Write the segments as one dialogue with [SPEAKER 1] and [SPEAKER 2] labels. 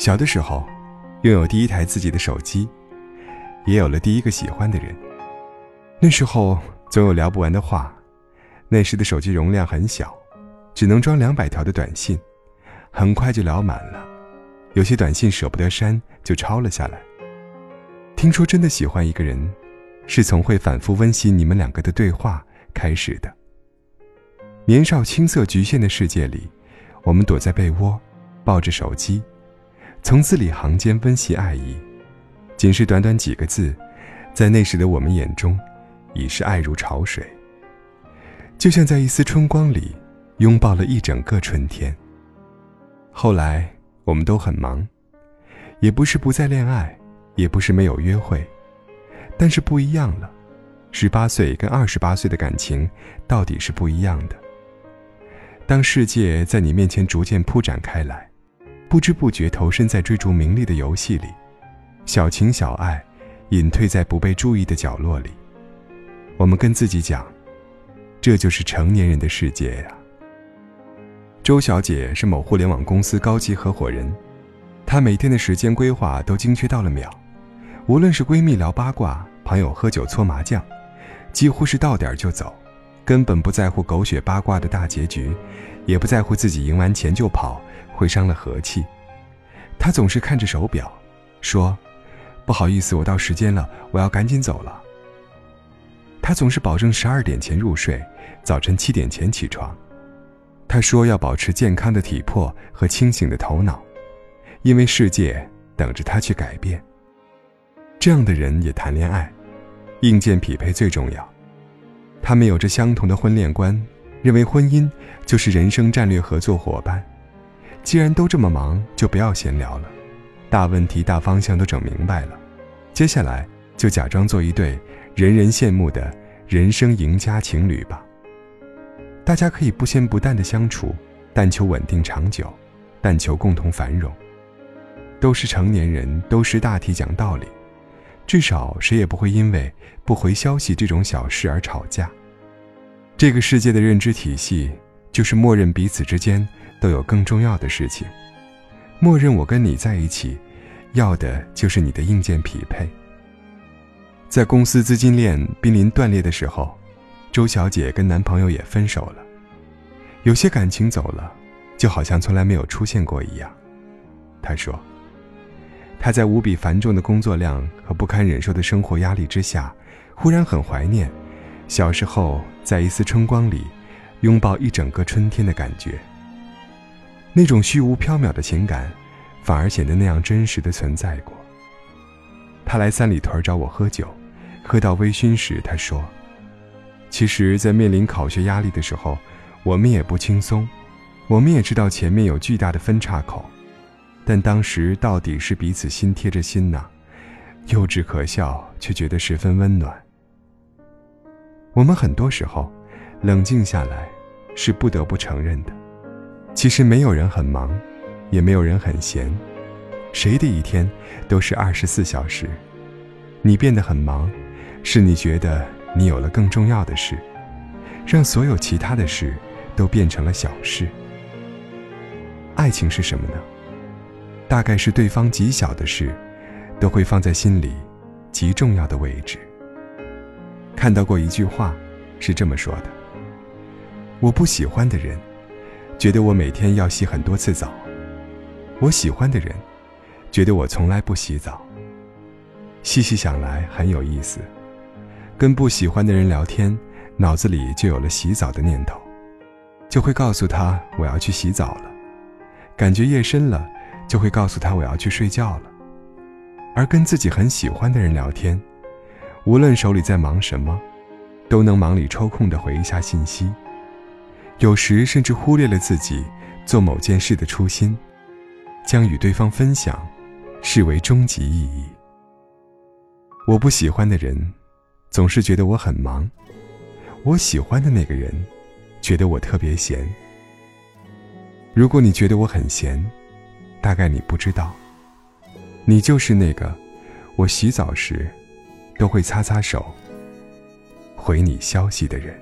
[SPEAKER 1] 小的时候，拥有第一台自己的手机，也有了第一个喜欢的人。那时候总有聊不完的话，那时的手机容量很小，只能装两百条的短信，很快就聊满了。有些短信舍不得删，就抄了下来。听说真的喜欢一个人，是从会反复温习你们两个的对话开始的。年少青涩局限的世界里，我们躲在被窝，抱着手机，从字里行间温习爱意。仅是短短几个字，在那时的我们眼中，已是爱如潮水。就像在一丝春光里，拥抱了一整个春天。后来。我们都很忙，也不是不再恋爱，也不是没有约会，但是不一样了。十八岁跟二十八岁的感情到底是不一样的。当世界在你面前逐渐铺展开来，不知不觉投身在追逐名利的游戏里，小情小爱隐退在不被注意的角落里，我们跟自己讲，这就是成年人的世界呀。周小姐是某互联网公司高级合伙人，她每天的时间规划都精确到了秒，无论是闺蜜聊八卦，朋友喝酒搓麻将，几乎是到点就走，根本不在乎狗血八卦的大结局，也不在乎自己赢完钱就跑会伤了和气。他总是看着手表，说：“不好意思，我到时间了，我要赶紧走了。”他总是保证十二点前入睡，早晨七点前起床。他说要保持健康的体魄和清醒的头脑，因为世界等着他去改变。这样的人也谈恋爱，硬件匹配最重要。他们有着相同的婚恋观，认为婚姻就是人生战略合作伙伴。既然都这么忙，就不要闲聊了，大问题大方向都整明白了，接下来就假装做一对人人羡慕的人生赢家情侣吧。大家可以不咸不淡的相处，但求稳定长久，但求共同繁荣。都是成年人，都是大体讲道理，至少谁也不会因为不回消息这种小事而吵架。这个世界的认知体系就是默认彼此之间都有更重要的事情，默认我跟你在一起，要的就是你的硬件匹配。在公司资金链濒临断裂的时候。周小姐跟男朋友也分手了，有些感情走了，就好像从来没有出现过一样。她说：“她在无比繁重的工作量和不堪忍受的生活压力之下，忽然很怀念小时候在一丝春光里拥抱一整个春天的感觉。那种虚无缥缈的情感，反而显得那样真实的存在过。”他来三里屯找我喝酒，喝到微醺时，他说。其实，在面临考学压力的时候，我们也不轻松。我们也知道前面有巨大的分岔口，但当时到底是彼此心贴着心呐，幼稚可笑，却觉得十分温暖。我们很多时候冷静下来，是不得不承认的。其实没有人很忙，也没有人很闲，谁的一天都是二十四小时。你变得很忙，是你觉得。你有了更重要的事，让所有其他的事都变成了小事。爱情是什么呢？大概是对方极小的事，都会放在心里极重要的位置。看到过一句话，是这么说的：我不喜欢的人，觉得我每天要洗很多次澡；我喜欢的人，觉得我从来不洗澡。细细想来，很有意思。跟不喜欢的人聊天，脑子里就有了洗澡的念头，就会告诉他我要去洗澡了。感觉夜深了，就会告诉他我要去睡觉了。而跟自己很喜欢的人聊天，无论手里在忙什么，都能忙里抽空的回一下信息。有时甚至忽略了自己做某件事的初心，将与对方分享视为终极意义。我不喜欢的人。总是觉得我很忙，我喜欢的那个人，觉得我特别闲。如果你觉得我很闲，大概你不知道，你就是那个我洗澡时都会擦擦手、回你消息的人。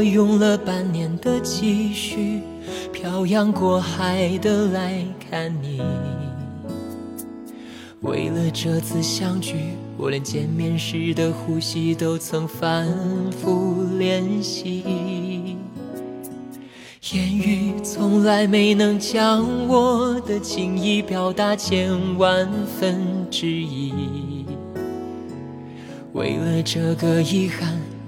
[SPEAKER 2] 我用了半年的积蓄，漂洋过海的来看你。为了这次相聚，我连见面时的呼吸都曾反复练习。言语从来没能将我的情意表达千万分之一。为了这个遗憾。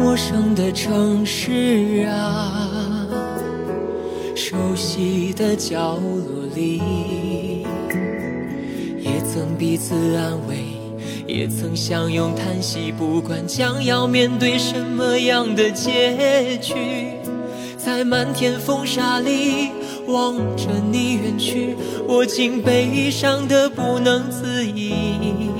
[SPEAKER 2] 陌生的城市啊，熟悉的角落里，也曾彼此安慰，也曾相拥叹息。不管将要面对什么样的结局，在漫天风沙里望着你远去，我竟悲伤的不能自已。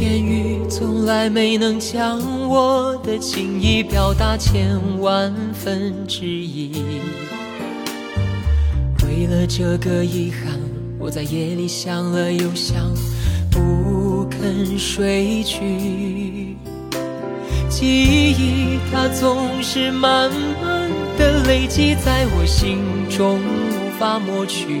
[SPEAKER 2] 言语从来没能将我的情意表达千万分之一。为了这个遗憾，我在夜里想了又想，不肯睡去。记忆它总是慢慢的累积在我心中，无法抹去。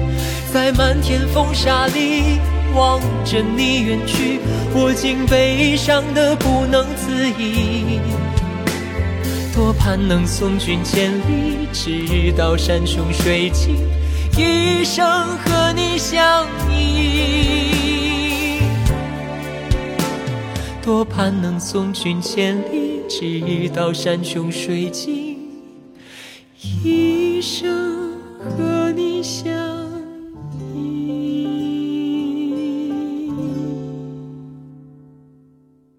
[SPEAKER 2] 在漫天风沙里。望着你远去，我竟悲伤的不能自已。多盼能送君千里，直到山穷水尽，一生和你相依。多盼能送君千里，直到山穷水尽，一生。